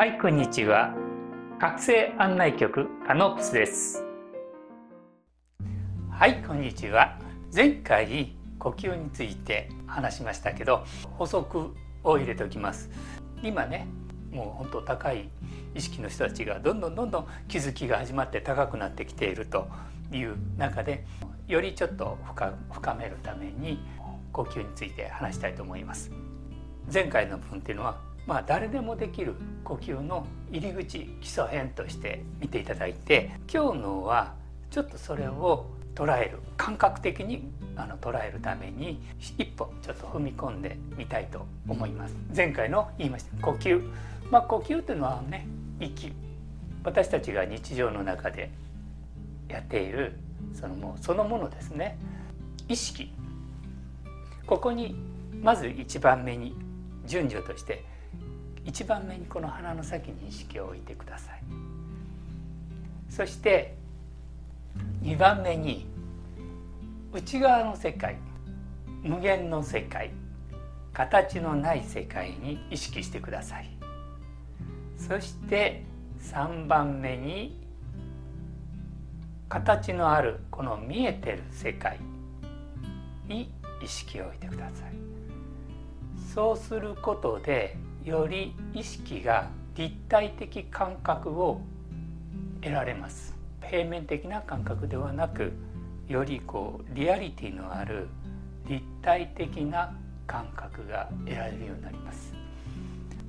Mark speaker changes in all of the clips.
Speaker 1: はいこんにちは。覚醒案内局カノプスです。はいこんにちは。前回呼吸について話しましたけど補足を入れておきます。今ねもう本当高い意識の人たちがどんどんどんどん気づきが始まって高くなってきているという中でよりちょっと深めるために呼吸について話したいと思います。前回の分っていうのはまあ誰でもできる呼吸の入り口基礎編として見ていただいて今日のはちょっとそれを捉える感覚的にあの捉えるために一歩ちょっと踏み込んでみたいと思います。前回の言いました。呼吸。まあ呼吸というのはね息。私たちが日常の中でやっているそのもうそのものですね。意識。ここにまず一番目に順序として一番目にこの鼻の先に意識を置いてください。そして2番目に内側の世界無限の世界形のない世界に意識してください。そして3番目に形のあるこの見えてる世界に意識を置いてください。そうすることでより意識が立体的感覚を得られます。平面的な感覚ではなくよりこうリアリティのある立体的な感覚が得られるようになります。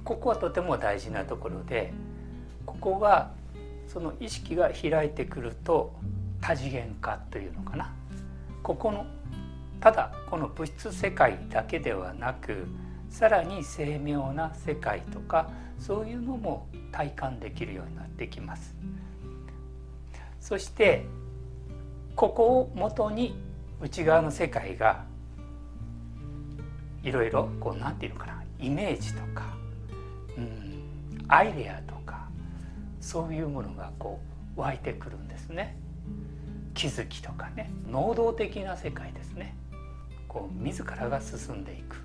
Speaker 1: ここはとても大事なところでここはその意識が開いてくると多次元化というのかな。ここのただこの物質世界だけではなくさらに精妙な世界とかそういうのも体感できるようになってきます。そしてここをもとに内側の世界がいろいろこう何て言うのかなイメージとか、うん、アイデアとかそういうものがこう湧いてくるんですね。気づきとかね能動的な世界ですね。こう自らが進んでいく。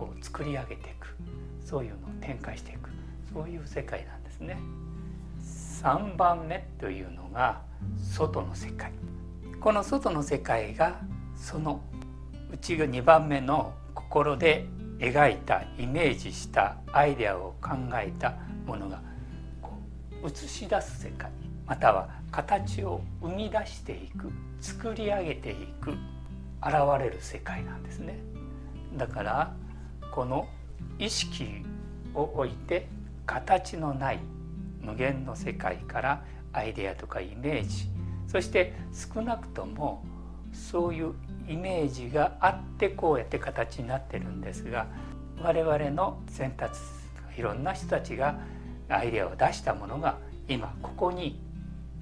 Speaker 1: こう作り上げていく。そういうのを展開していく。そういう世界なんですね。3番目というのが外の世界。この外の世界がその内が2番目の心で描いたイメージしたアイデアを考えたものがこう映し出す世界。または形を生み出していく作り上げていく現れる世界なんですね。だからこの意識を置いて形のない無限の世界からアイデアとかイメージ。そして少なくともそういうイメージがあってこうやって形になってるんですが我々の選択いろんな人たちがアイデアを出したものが今ここに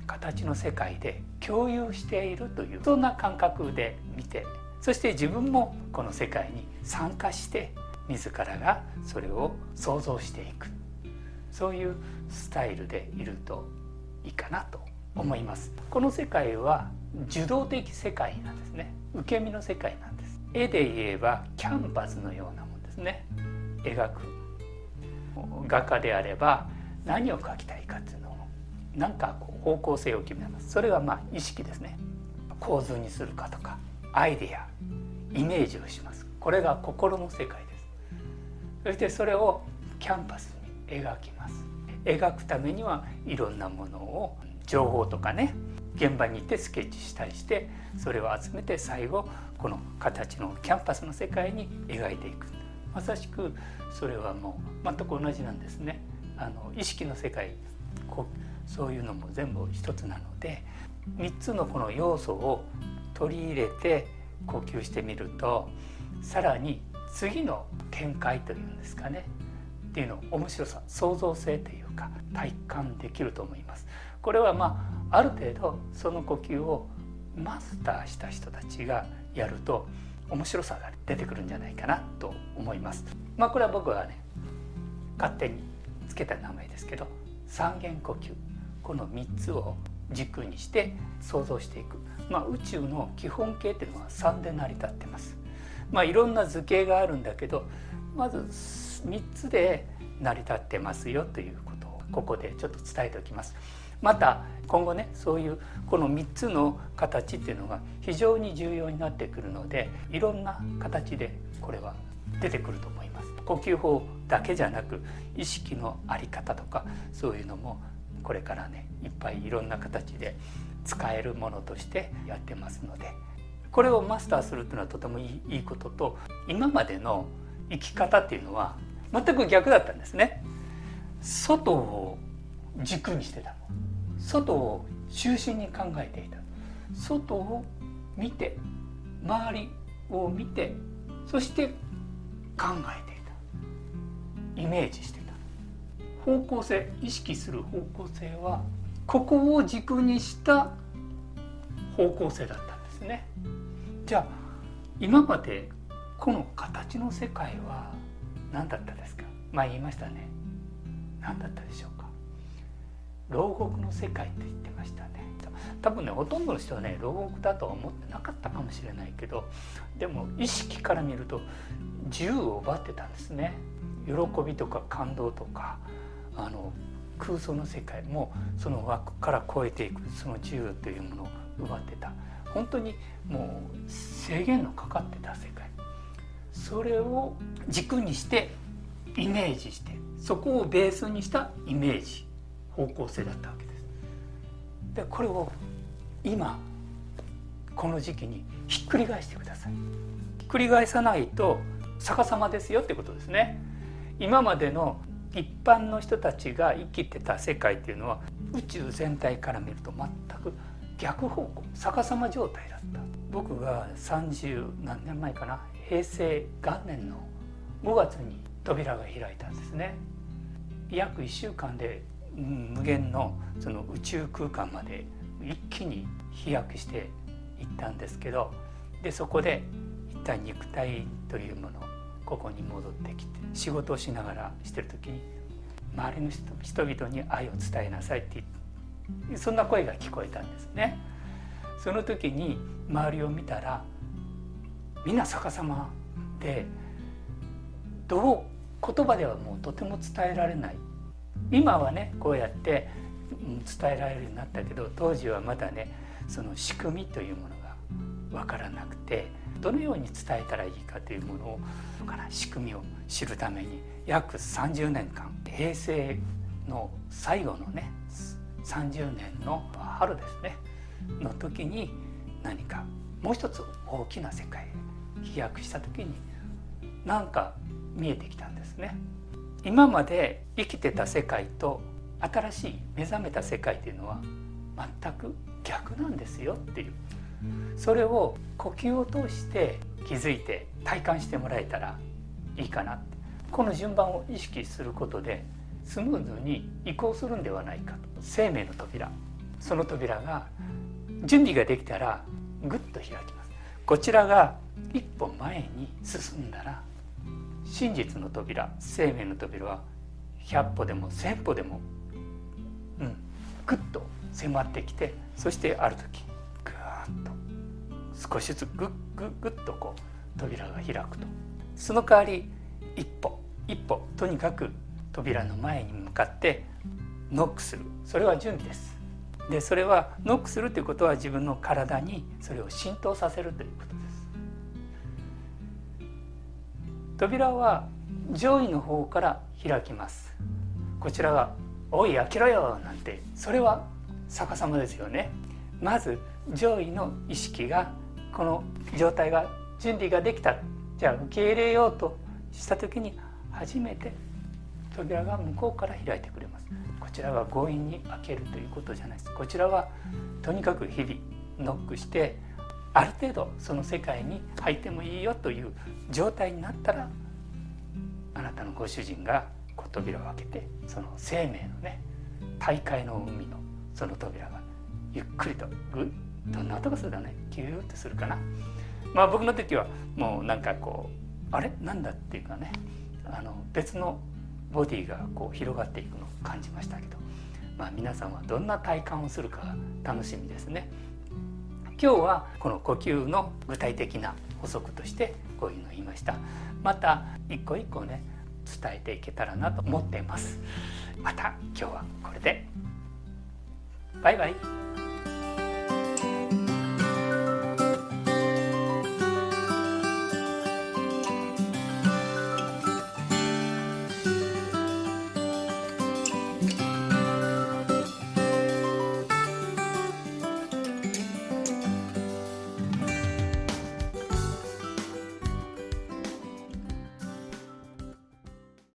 Speaker 1: 形の世界で共有しているというそんな感覚で見てそして自分もこの世界に参加して自らがそれを想像していく。そういうスタイルでいるといいかなと思います。この世界は受動的世界なんですね。受け身の世界なんです。絵で言えばキャンバスのようなもんですね。描く画家であれば何を描きたいかっていうのを何かこう方向性を決めます。それはまあ意識ですね。構図にするかとかアイデアイメージをします。これが心の世界。そしてそれをキャンバスに描きます。描くためにはいろんなものを情報とかね現場に行ってスケッチしたりしてそれを集めて最後この形のキャンバスの世界に描いていく。まさしくそれはもう全く同じなんですね。あの意識の世界こそういうのも全部一つなので3つのこの要素を取り入れて呼吸してみるとさらに次の展開というんですかねっていうの面白さ創造性というか体感できると思います。これはまあある程度その呼吸をマスターした人たちがやると面白さが出てくるんじゃないかなと思います。まあこれは僕はね勝手につけた名前ですけど三元呼吸この3つを軸にして想像していく、まあ、宇宙の基本形っていうのは3で成り立ってます。まあいろんな図形があるんだけどまず3つで成り立ってますよということをここでちょっと伝えておきます。また今後ねそういうこの3つの形っていうのが非常に重要になってくるのでいろんな形でこれは出てくると思います呼吸法だけじゃなく意識の在り方とかそういうのもこれからねいっぱいいろんな形で使えるものとしてやってますのでこれをマスターするっていうのはとてもいいことと今までの生き方っていうのは全く逆だったんですね。外を軸にしてた。外を中心に考えていた。外を見て周りを見てそして考えていた。イメージしてた。方向性意識する方向性はここを軸にした方向性だった。ですね。じゃあ今までこの形の世界は何だったですか？前言いましたね。何だったでしょうか？牢獄の世界って言ってましたね。多分ねほとんどの人はね牢獄だとは思ってなかったかもしれないけどでも意識から見ると自由を奪ってたんですね。喜びとか感動とかあの空想の世界もその枠から超えていくその自由というものを奪ってた。本当にもう制限のかかってた世界それを軸にしてイメージしてそこをベースにしたイメージ方向性だったわけです。でこれを今この時期にひっくり返してください。ひっくり返さないと逆さまですよってことですね。今までの一般の人たちが生きてた世界っていうのは宇宙全体から見ると全く逆方向逆さま状態だった。僕が30何年前かな。平成元年の5月に扉が開いたんですね。約1週間で無限のその宇宙空間まで一気に飛躍していったんですけどでそこで一体肉体というものここに戻ってきて仕事をしながらしてる時に周りの人々に愛を伝えなさいってそんな声が聞こえたんですね。その時に周りを見たらみんな逆さまでどう言葉ではもうとても伝えられない今はねこうやって伝えられるようになったけど当時はまだねその仕組みというものが分からなくてどのように伝えたらいいかというものを仕組みを知るために約30年間平成の最後のね30年の春ですね。の時に何かもう一つ大きな世界へ飛躍した時に何か見えてきたんですね。今まで生きてた世界と新しい目覚めた世界っていうのは全く逆なんですよっていう。それを呼吸を通して気づいて体感してもらえたらいいかなって。この順番を意識することでスムーズに移行するんではないかと。生命の扉。その扉が準備ができたらぐっと開きます。こちらが一歩前に進んだら真実の扉生命の扉は100歩でも1,000歩でも、うん、ぐっと迫ってきてそしてある時ぐーっと少しずつぐっぐっぐっとこう扉が開くと。その代わり一歩一歩とにかく扉の前に向かってノックする。それは準備です。でそれはノックするということは自分の体にそれを浸透させるということです。扉は上位の方から開きます。こちらが「おい開けろよ」なんてそれは逆さまですよね。まず上位の意識がこの状態が準備ができた。じゃあ受け入れようとした時に初めて扉が向こうから開いてくれます。こちらは強引に開けるということじゃないです。こちらはとにかく日々ノックしてある程度その世界に入ってもいいよという状態になったらあなたのご主人が扉を開けてその生命のね大海の海のその扉がゆっくりとぐっどんな音がするかね。キューッとするかな。まあ僕の時はもうなんかこうあれ？なんだっていうかね。あの別のボディがこう広がっていくのを感じましたけど、まあ、皆さんはどんな体感をするか楽しみですね。今日はこの呼吸の具体的な補足としてこういうのを言いました。また一個一個ね伝えていけたらなと思っています。また今日はこれで。バイバイ。